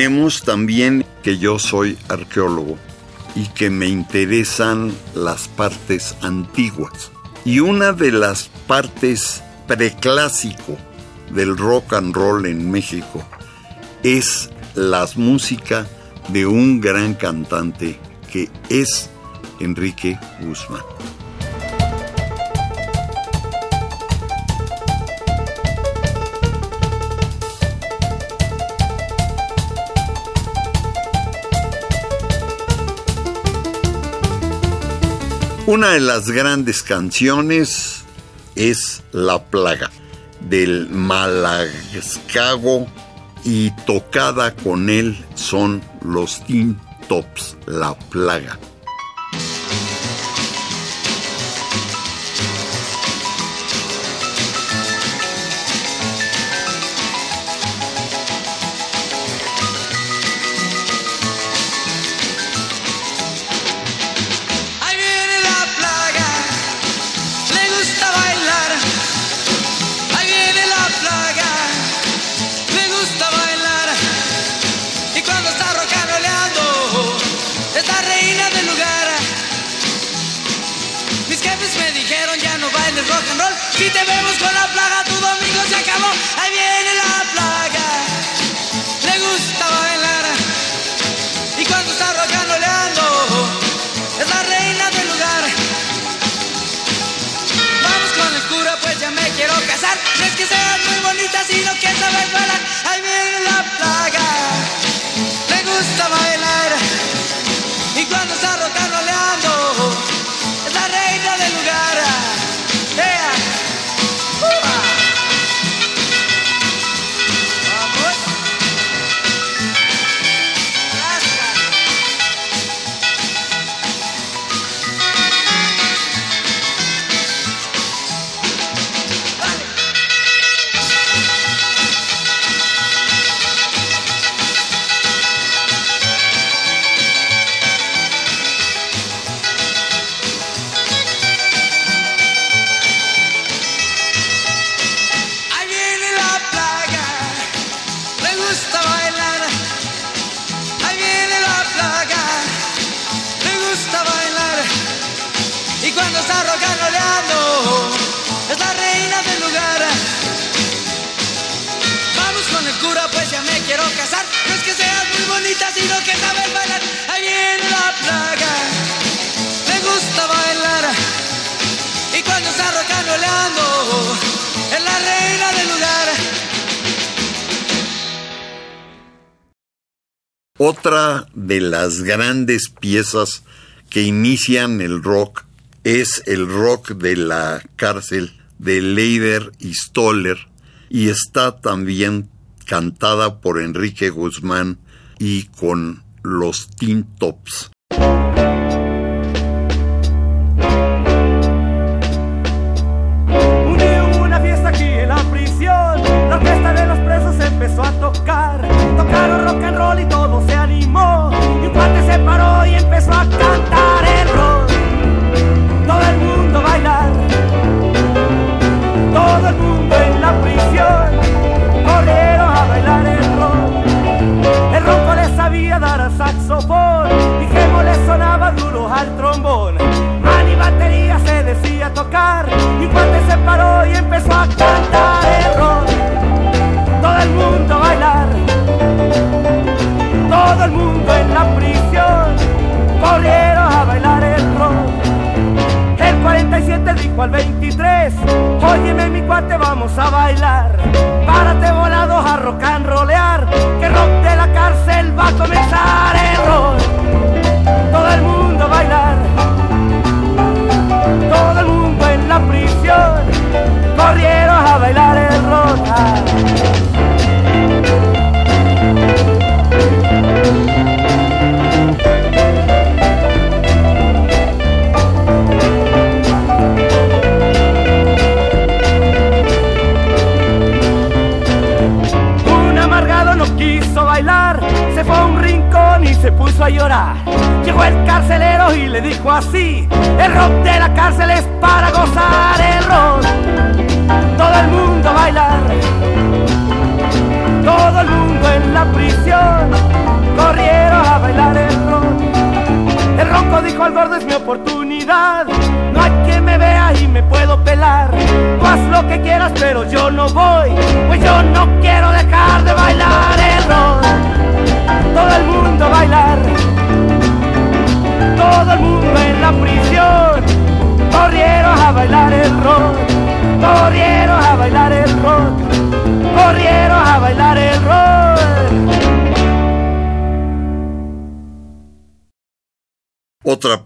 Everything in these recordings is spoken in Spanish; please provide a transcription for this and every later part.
Tenemos también que yo soy arqueólogo y que me interesan las partes antiguas. Y una de las partes preclásico del rock and roll en México es la música de un gran cantante que es Enrique Guzmán. Una de las grandes canciones es La Plaga del Malagascago y tocada con él son los Teen Tops, La Plaga. Otra de las grandes piezas que inician el rock es el rock de la cárcel de Leider y Stoller y está también cantada por Enrique Guzmán y con los Teen Tops. una fiesta aquí en la prisión, la orquesta de los presos empezó a tocar, tocaron rock and roll y todo cuate se paró y empezó a cantar el rock. Todo el mundo bailar, todo el mundo en la prisión, boleros a bailar el rock. El ronco le sabía dar a saxofón, y Gemo le sonaba duro al trombón. Mani batería se decía tocar, y cuate se paró y empezó a cantar el rock. todo el mundo en la prisión.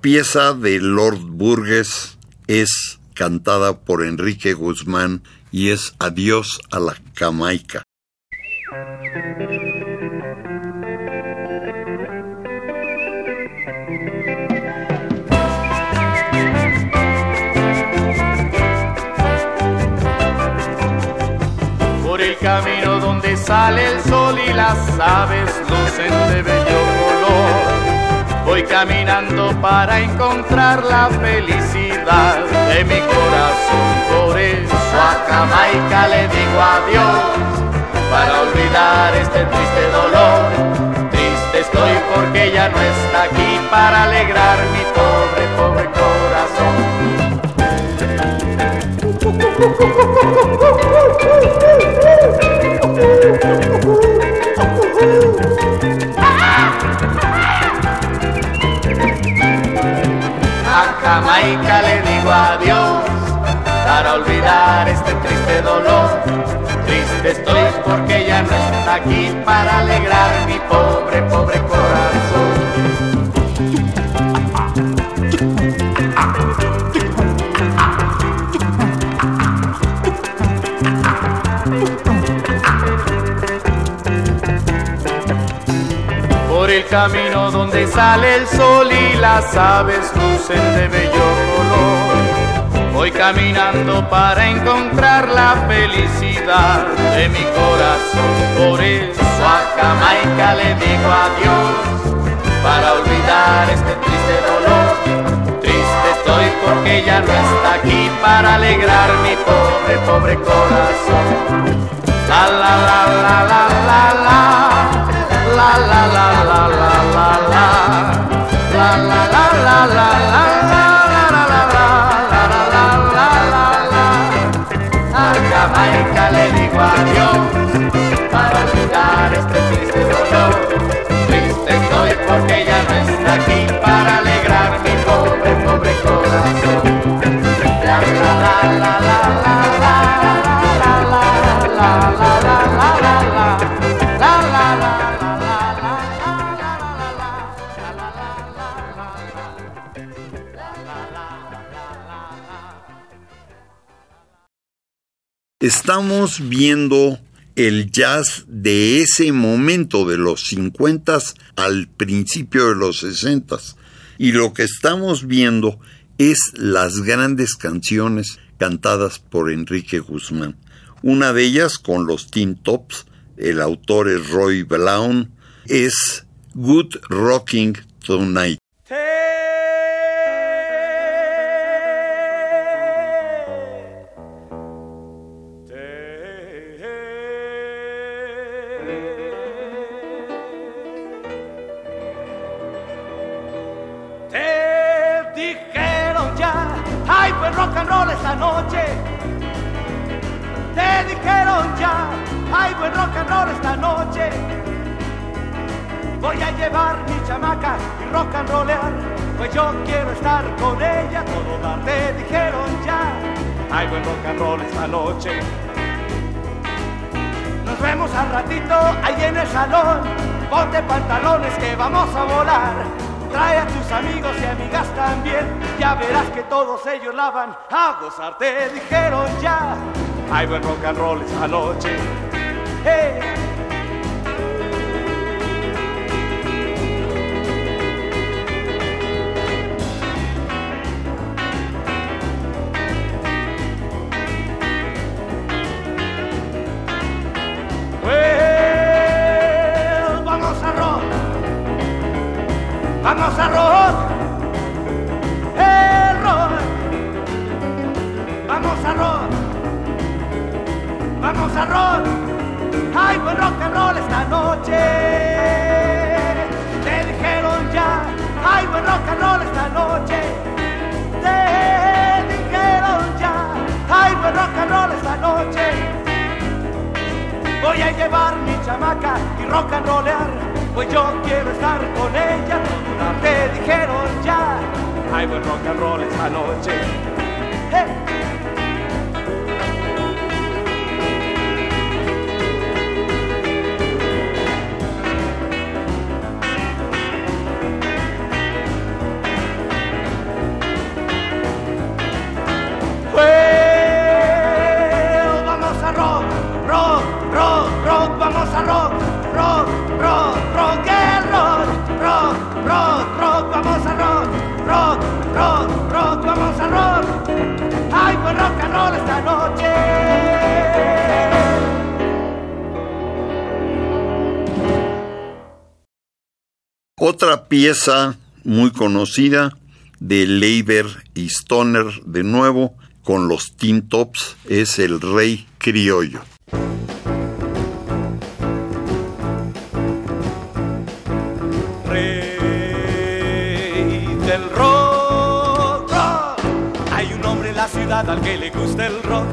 Pieza de Lord Burgess es cantada por Enrique Guzmán y es Adiós a la Jamaica. camino donde sale el sol y las aves lucen de bello. Voy caminando para encontrar la felicidad de mi corazón. Por eso a Jamaica le digo adiós para olvidar este triste dolor. Triste estoy porque ya no está aquí para alegrar mi pobre, pobre corazón. Jamaica le digo adiós para olvidar este triste dolor. Triste estoy porque ya no está aquí para alegrar mi pobre, pobre corazón. el camino donde sale el sol y las aves lucen de. Voy caminando para encontrar la felicidad de mi corazón. Por eso a Jamaica le digo adiós para olvidar este triste dolor. Triste estoy porque ya no está aquí para alegrar mi pobre, pobre corazón. La la la la la la la la la la la la la la la la la la la Jamaica le digo adiós para olvidar este triste dolor. Triste estoy porque ya no está aquí para alegrar mi pobre, pobre corazón. La la la la la Estamos viendo el jazz de ese momento de los 50 al principio de los 60 y lo que estamos viendo es las grandes canciones cantadas por Enrique Guzmán. Una de ellas con los Teen Tops, el autor es Roy Brown, es Good Rocking Tonight. Salón. Ponte pantalones que vamos a volar. Trae a tus amigos y amigas también. Ya verás que todos ellos la van a gozar. Te dijeron ya. Hay buen rock and roll esta noche. Hey. Rock, vamos a rock, vamos a rock, hay buen rock and roll esta noche. Te dijeron ya, hay buen rock and roll esta noche. Te dijeron ya, hay buen rock and roll esta noche. Voy a llevar mi chamaca y rock and rollear, pues yo quiero estar con ella. toda Te dijeron ya, hay buen rock and roll esta noche. Otra pieza muy conocida de Leiber y Stoner de nuevo con los Tin Tops es El Rey Criollo. Rey del rock, rock. Hay un hombre en la ciudad al que le gusta el rock,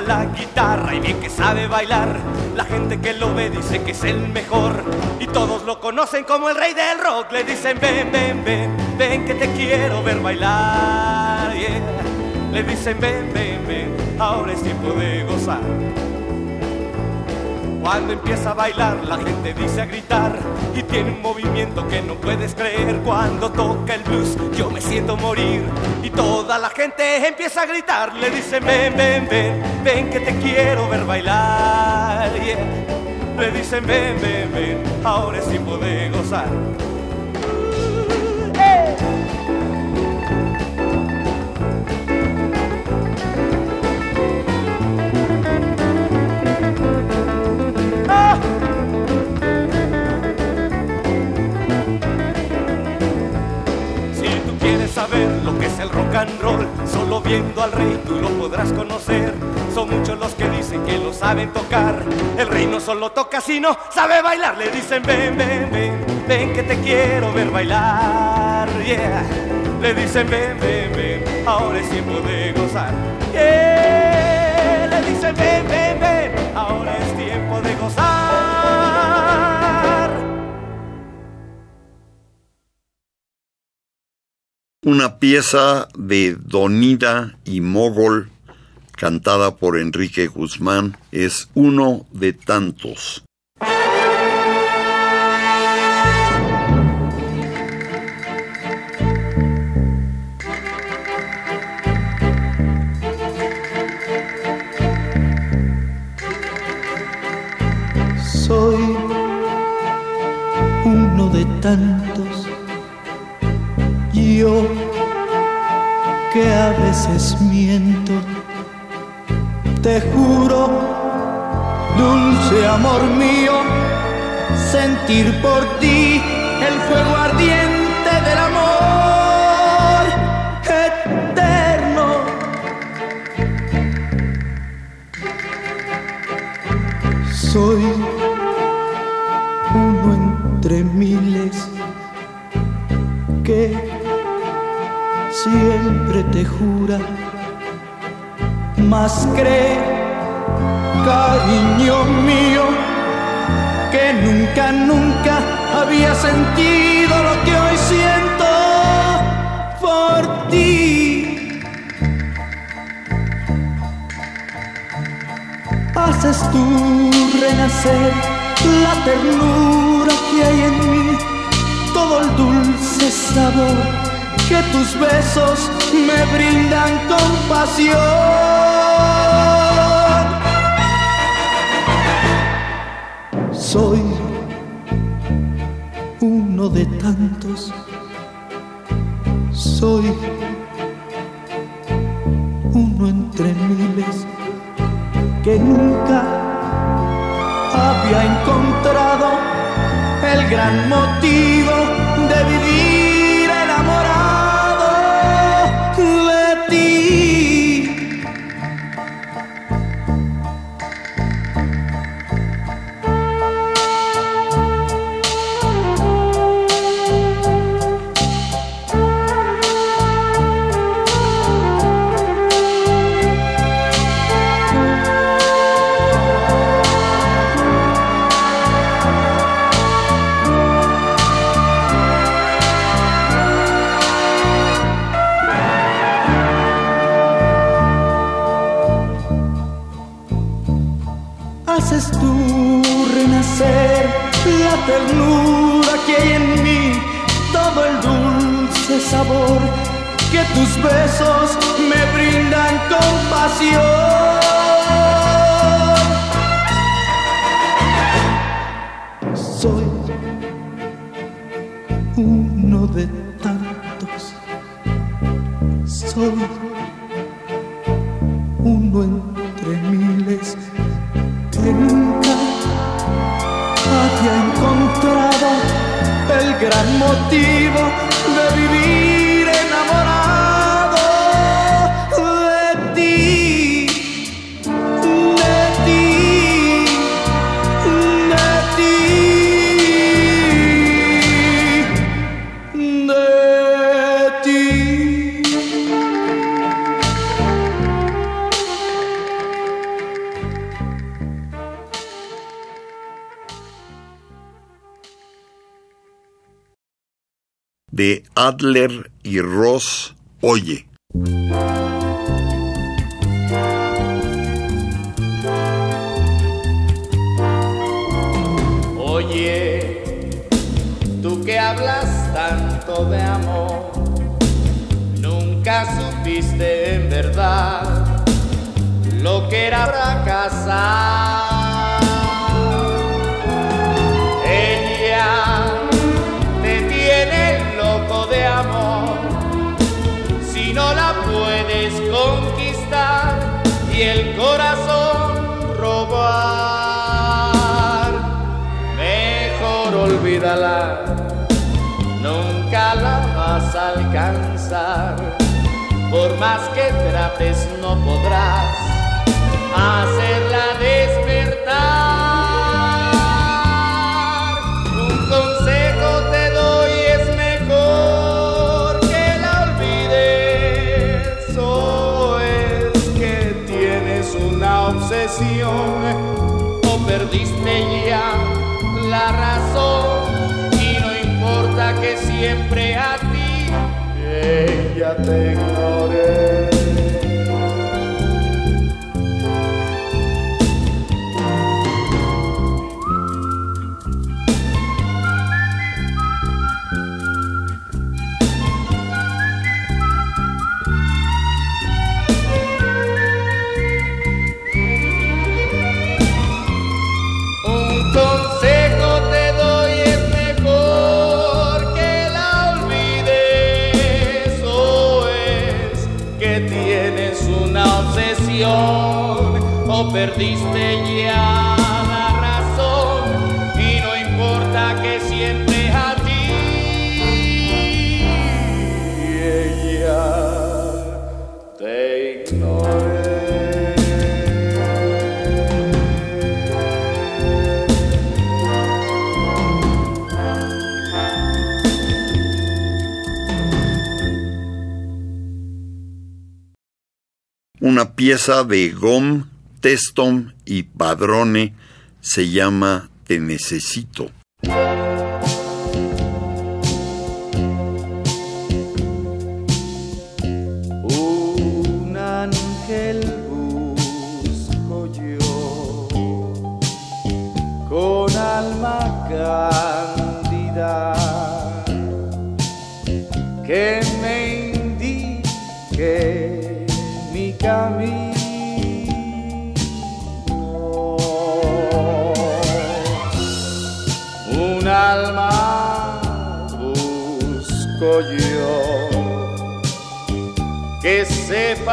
la guitarra y bien que sabe bailar. La gente que lo ve dice que es el mejor y todos lo conocen como el rey del rock. Le dicen ven, ven, ven, ven que te quiero ver bailar. Le dicen ven, ven, ven, ahora es tiempo de gozar. Cuando empieza a bailar, la gente dice a gritar y tiene un movimiento que no puedes creer. Cuando toca el blues, yo me siento morir y toda la gente empieza a gritar. Le dicen ven, ven, ven, ven que te quiero ver bailar. Le dicen ven, ven, ven, ahora tiempo de gozar. Saber lo que es el rock and roll, solo viendo al rey tú lo podrás conocer. Son muchos los que dicen que lo saben tocar. El rey no solo toca, sino sabe bailar. Le dicen ven, ven, ven, ven que te quiero ver bailar. Yeah. Le dicen ven, ven, ven, ahora es tiempo de gozar. Yeah. Le dicen ven, ven, ven, ahora es tiempo de gozar. Una pieza de Donida y Mogol cantada por Enrique Guzmán es uno de tantos. Sentir por ti me brindan compasión. Adler y Ross Oye. Oye, tú que hablas tanto de amor, nunca supiste en verdad lo que era fracasar. nunca la, vas a alcanzar. Por más que trates no podrás hacerla I think o perdiste ya. una pieza de Gom, Testom y Padrone, se llama Te Necesito.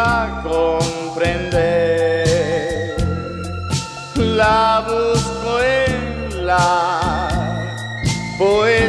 Sepa comprender. La busco en la poesía.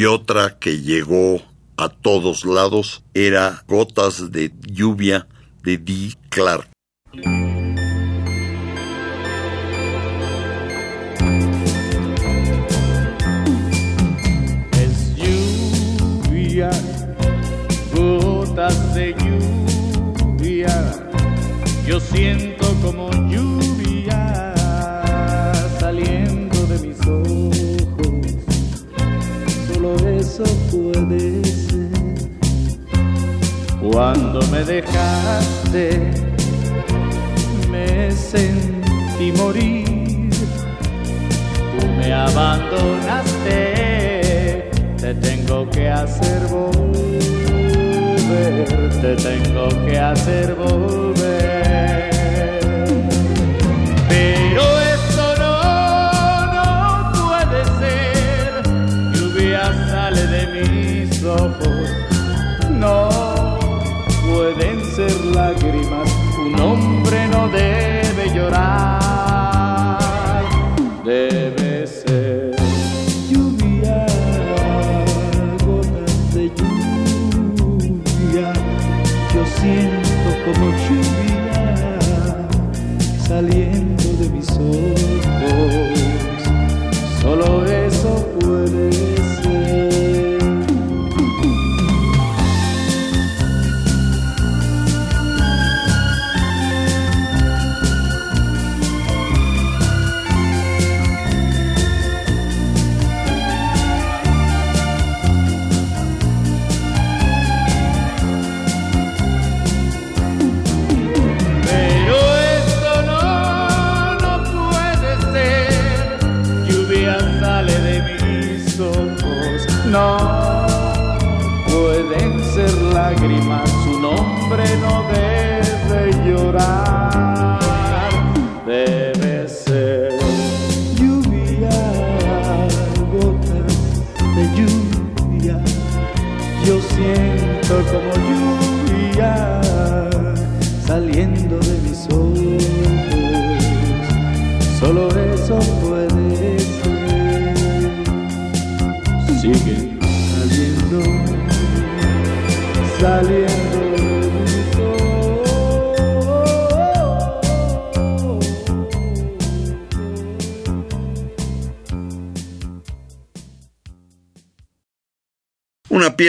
Y otra que llegó a todos lados era Gotas de lluvia de Dee Clark. Es lluvia, gotas de lluvia, yo siento como eso. Cuando me dejaste, me sentí morir. Tú me abandonaste, te tengo que hacer volver, te tengo que hacer volver. No pueden ser lágrimas. Un hombre no debe llorar,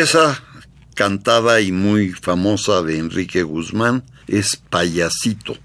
pieza cantada y muy famosa de Enrique Guzmán es Payasito.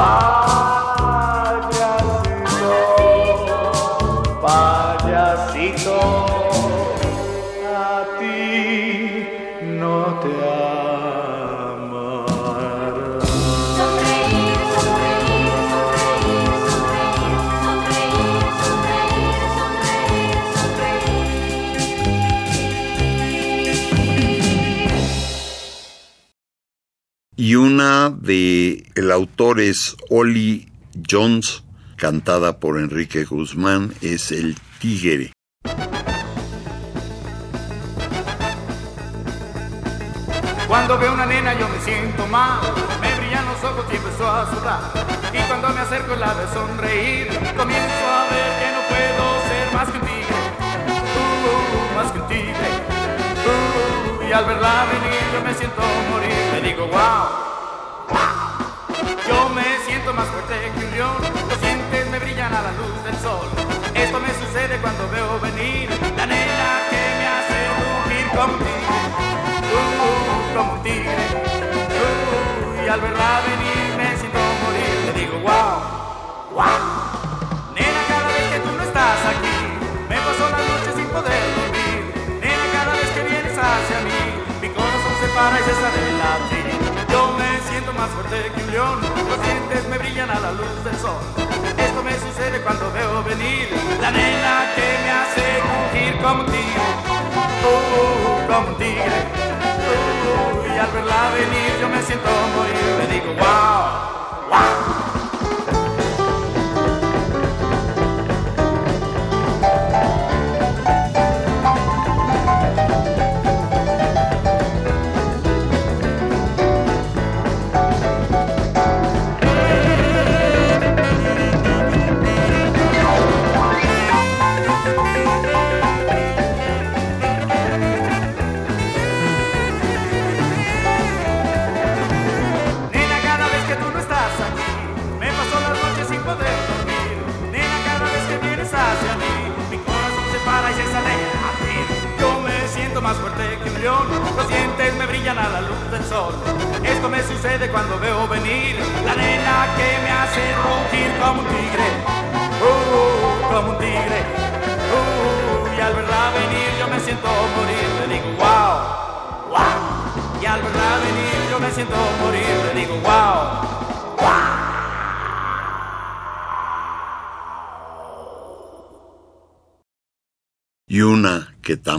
Payasito, payasito, a ti no te. Y una de el autor es Ollie Jones, cantada por Enrique Guzmán, es El Tigre. Cuando veo una nena yo me siento mal, me brillan los ojos y empiezo a sudar. Y cuando me acerco la veo sonreír, comienzo a ver que no puedo ser más que un tigre, uh, más que un tigre. Uh, y al verla venir yo me siento morir, me digo wow, yo me siento más fuerte que un león, los dientes me brillan a la luz del sol. Esto me sucede cuando veo venir la nena que me hace rugir como un tigre, uh, como un tigre. Uh, y al verla venir me siento morir, le digo wow, wow. Más fuerte que un león, los dientes me brillan a la luz del sol. Esto me sucede cuando veo venir la nena que me hace rugir como un tigre, uh, como un tigre. Uh, y al verla venir yo me siento morir, le digo wow, wow.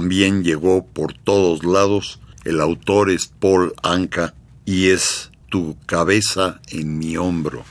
también llegó por todos lados. El autor es Paul Anka y es Tu cabeza en mi hombro.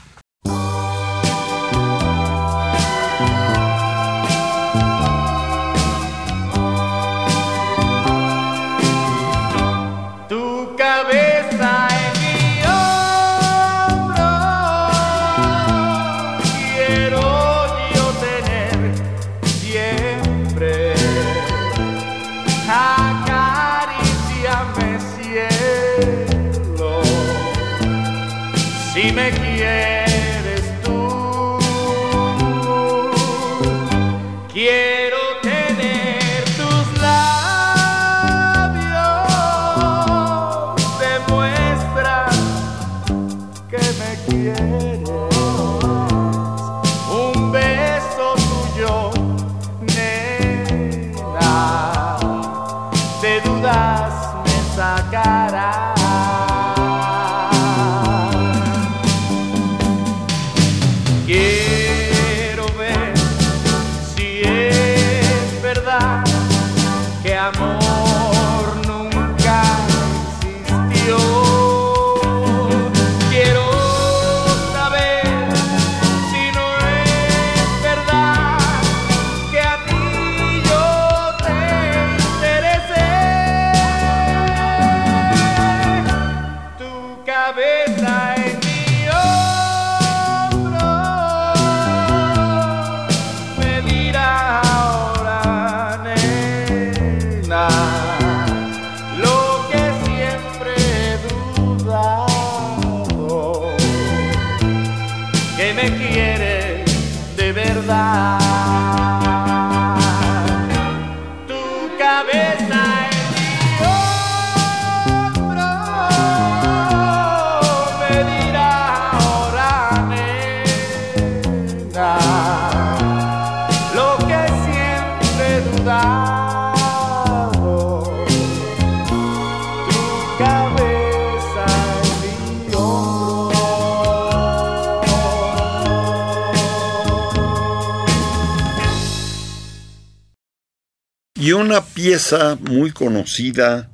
Y una pieza muy conocida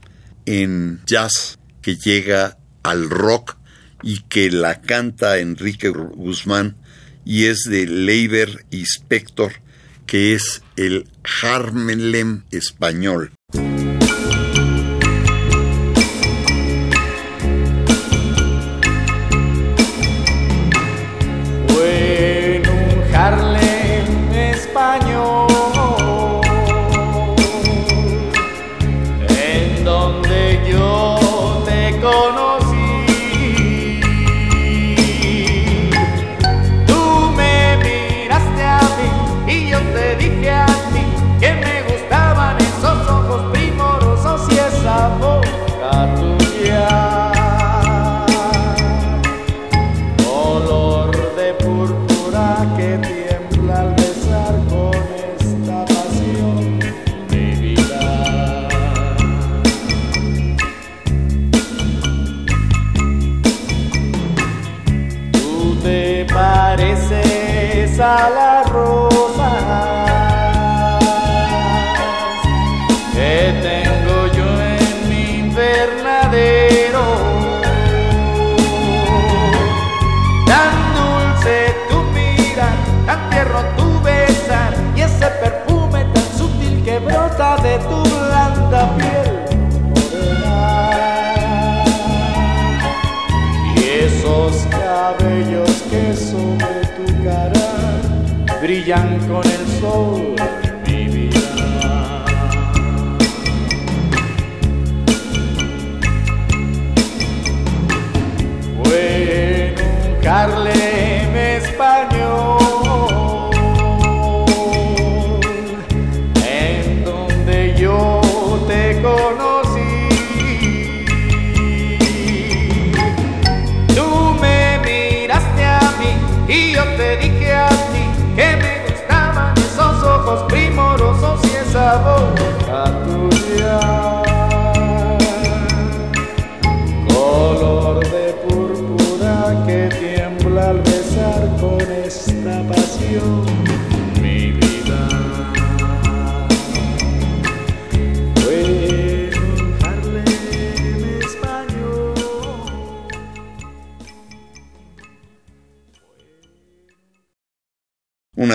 en jazz que llega al rock y que la canta Enrique Guzmán y es de Leiber Inspector, que es el Harmelem español.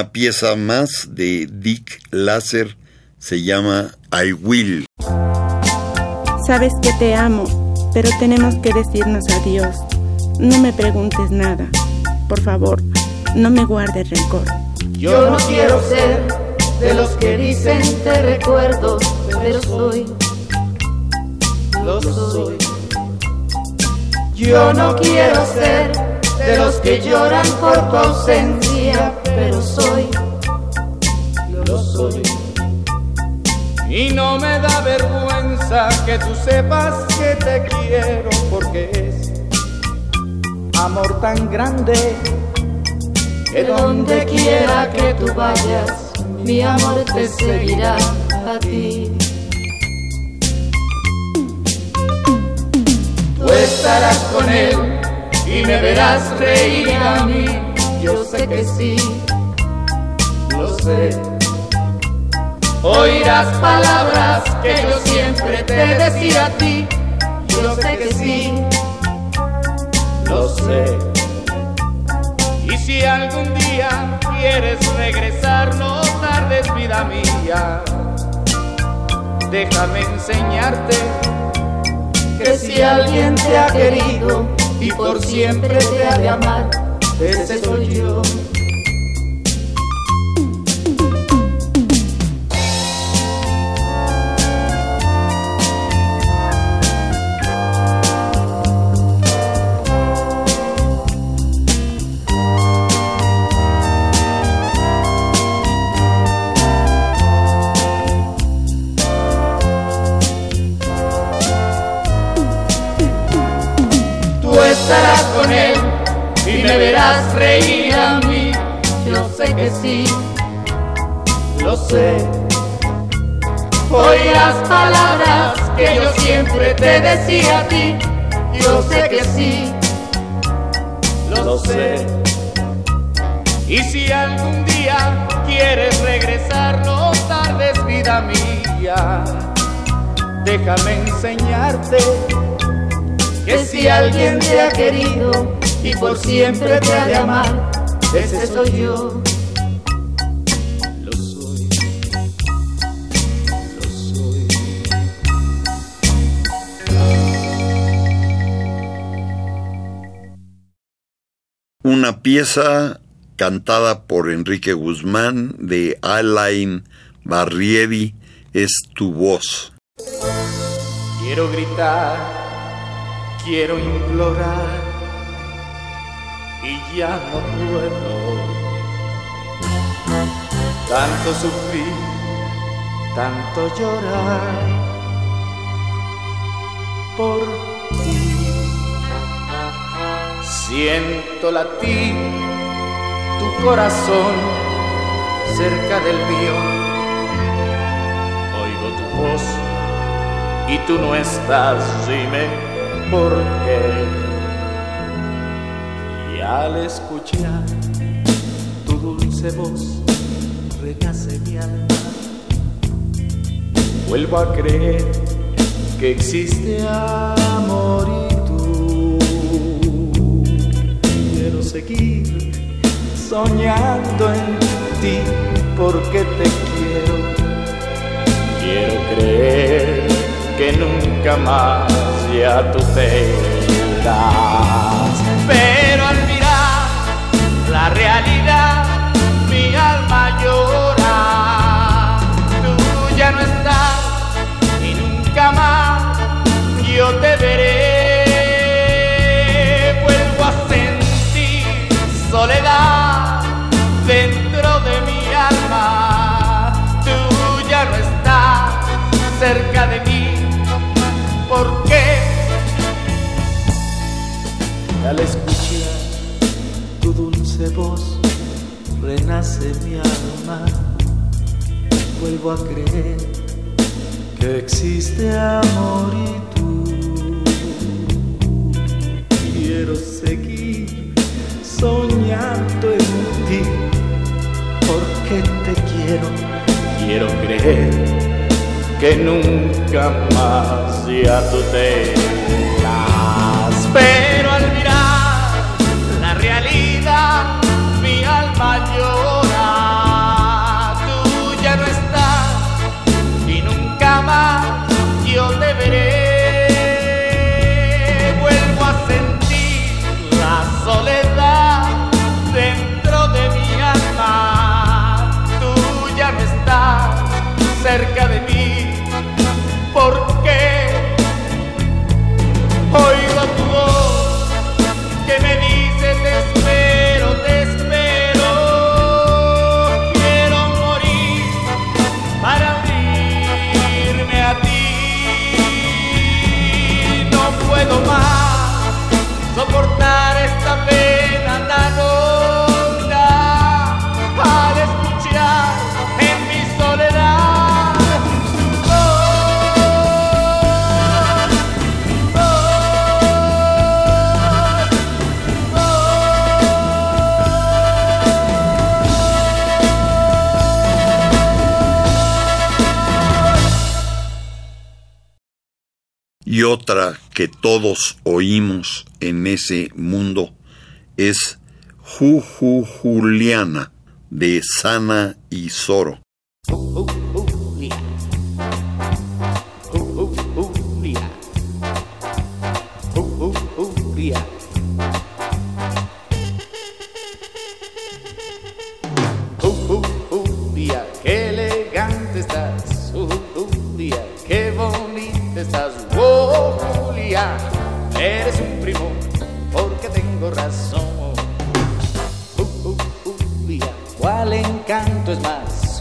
Una pieza más de Dick Lasser se llama I Will. Sabes que te amo, pero tenemos que decirnos adiós. No me preguntes nada. Por favor, no me guardes rencor. Yo no quiero ser de los que dicen te recuerdo, pero soy, lo soy. Yo no quiero ser de los que lloran por tu ausencia, pero soy, lo soy. Y no me da vergüenza que tú sepas que te quiero porque es amor tan grande Que donde quiera que tú vayas, mi amor te seguirá a ti. Tú estarás con él y me verás reír a mí. Yo sé que sí, lo sé. Oirás palabras que yo siempre te decía a ti. Yo sé que sí, lo sé. Y si algún día quieres regresar, no tardes vida mía. Déjame enseñarte que si alguien te ha querido y por siempre te ha de amar, ese soy yo. Tú sí, lo sé. Oirás palabras que yo siempre te decía a ti. Yo sé que sí, lo sé. Y si algún día quieres regresar, no tardes vida mía. Déjame enseñarte Que si alguien te ha querido y por siempre te ha de amar, ese soy yo. Una pieza cantada por Enrique Guzmán de Alain Barrieri es Tu voz. Quiero gritar, quiero implorar y ya no puedo. Tanto sufrir, tanto llorar por Siento latir tu corazón cerca del mío. Oigo tu voz y tú no estás, dime por qué. Y al escuchar tu dulce voz, renace mi alma. Vuelvo a creer que existe amor seguir soñando en ti porque te quiero. Quiero creer que nunca más ya tú te irás. Pero al mirar la realidad, mi alma llora. Tú ya no estás y nunca más yo te veré. Dulce voz, renace mi alma. Vuelvo a creer que existe amor y tú. Quiero seguir soñando en ti, porque te quiero. Quiero creer que nunca más ya tú otra que todos oímos en ese mundo es Juju Juliana de Sana y. Julia.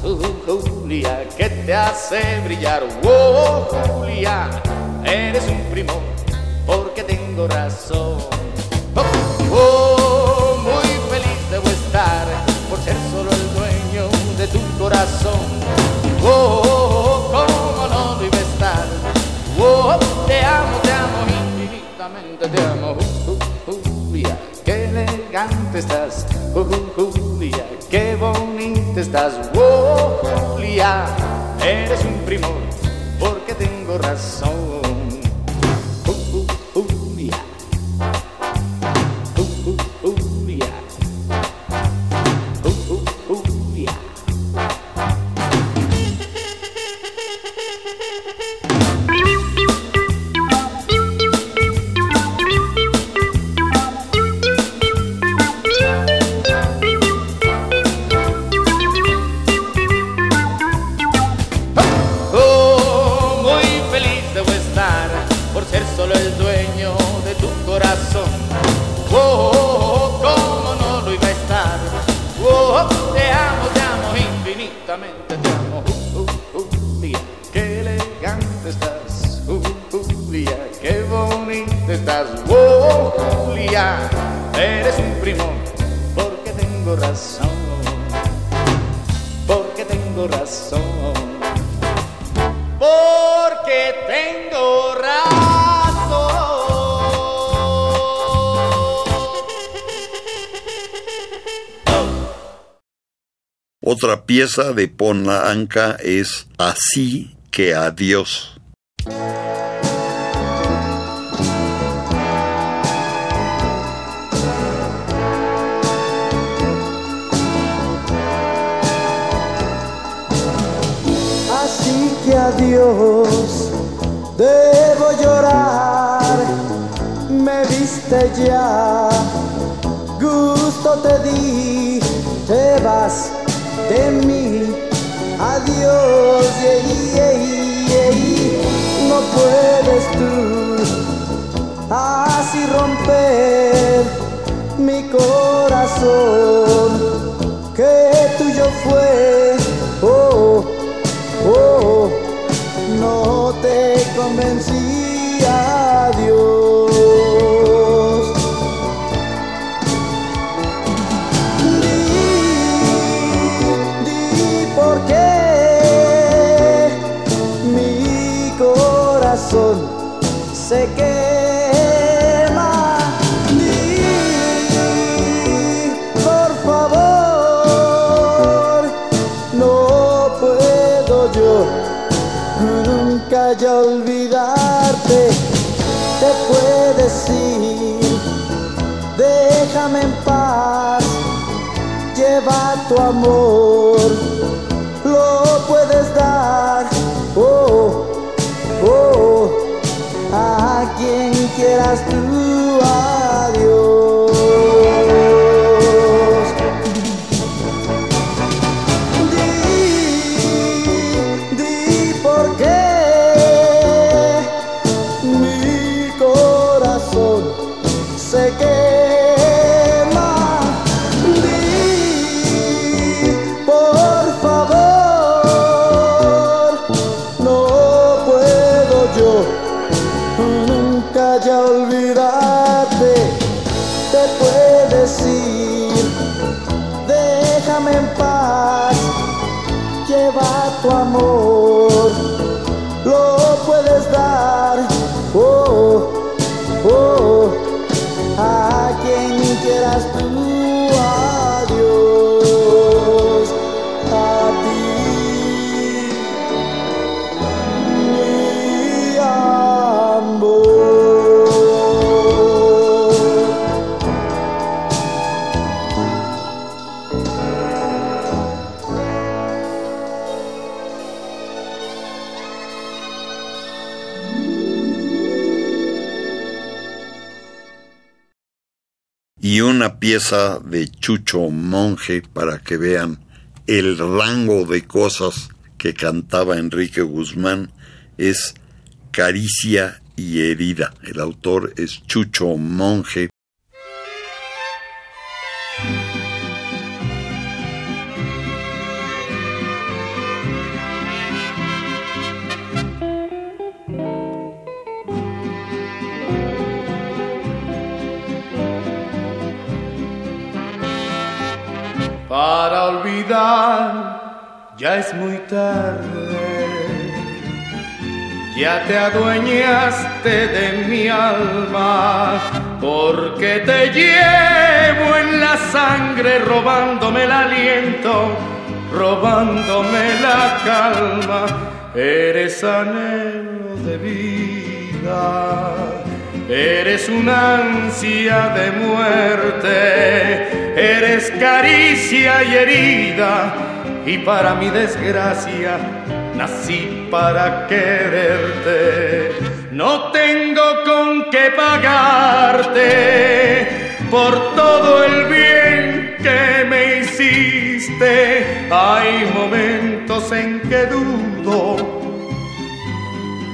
Uh, Julia, que te hace brillar. Oh, Julia, eres un primo, porque tengo razón. Oh, oh, muy feliz debo estar por ser solo el dueño de tu corazón. Oh, oh, cómo no a estar. Oh, te amo, te amo infinitamente, te amo. Uh, Julia, qué elegante estás. Oh, Julia, qué bonita estás. Oh, Julia, eres un primor, porque tengo razón. Julia, eres un primo porque tengo razón. Porque tengo razón porque tengo razón. Otra pieza de Pon la Anca es Así que adiós. Me viste ya, gusto te di, te vas de mí, adiós, yeah, yeah, yeah. no puedes tú así romper mi corazón, que tuyo fue, oh, oh, no te convencí, olvidarte. Te puedes ir, déjame en paz lleva tu amor, lo puedes dar, oh, oh, a quien quieras tú, pieza de Chucho Monje para que vean el rango de cosas que cantaba Enrique Guzmán es Caricia y Herida. El autor es Chucho Monje. Ya es muy tarde. Ya te adueñaste de mi alma, porque te llevo en la sangre, robándome el aliento, robándome la calma. Eres anhelo de vida, eres una ansia de muerte, eres caricia y herida, y para mi desgracia nací para quererte. No tengo con qué pagarte por todo el bien que me hiciste. Hay momentos en que dudo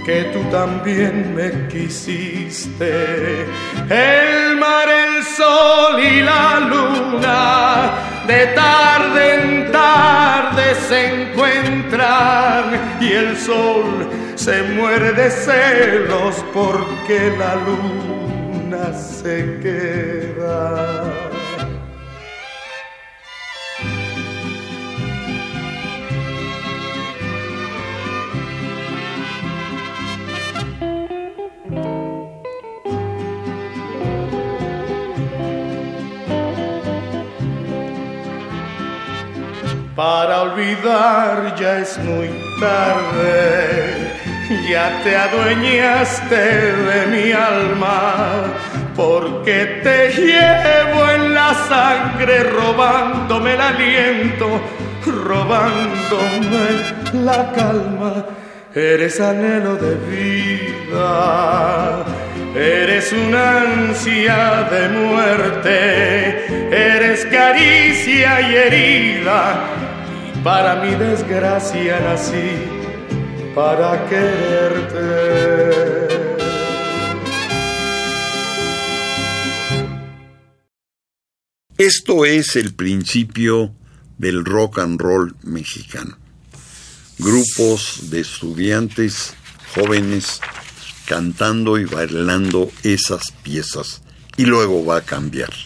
que tú también me quisiste. El mar, el sol y la luna, de tarde en tarde se encuentran y el sol se muere de celos porque la luna se queda. Para olvidar ya es muy tarde, ya te adueñaste de mi alma, porque te llevo en la sangre robándome el aliento, robándome la calma. Eres anhelo de vida, eres una ansia de muerte, eres caricia y herida, para mi desgracia nací para quererte. Esto es el principio del rock and roll mexicano. Grupos de estudiantes jóvenes cantando y bailando esas piezas y luego va a cambiar.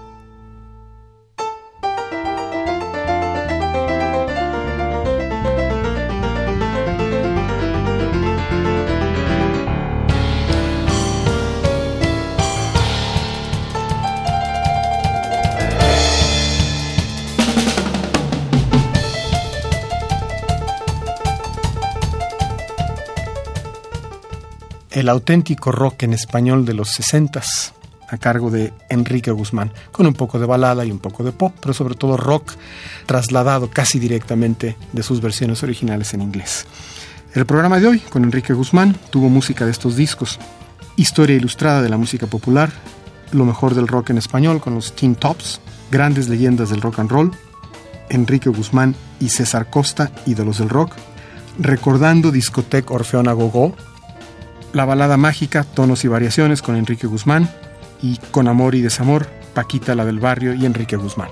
El auténtico rock en español de los 60 a cargo de Enrique Guzmán, con un poco de balada y un poco de pop, pero sobre todo rock trasladado casi directamente de sus versiones originales en inglés. El programa de hoy con Enrique Guzmán tuvo música de estos discos. historia ilustrada de la música popular, lo mejor del rock en español con los Teen Tops, grandes leyendas del rock and roll, Enrique Guzmán y César Costa, ídolos del rock, recordando Discotec Orfeona Gogó, la balada mágica, tonos y variaciones con Enrique Guzmán y Con amor y desamor, Paquita la del barrio y Enrique Guzmán.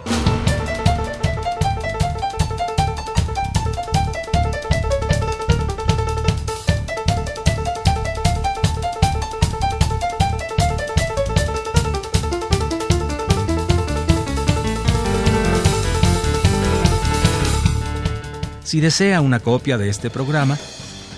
Si desea una copia de este programa,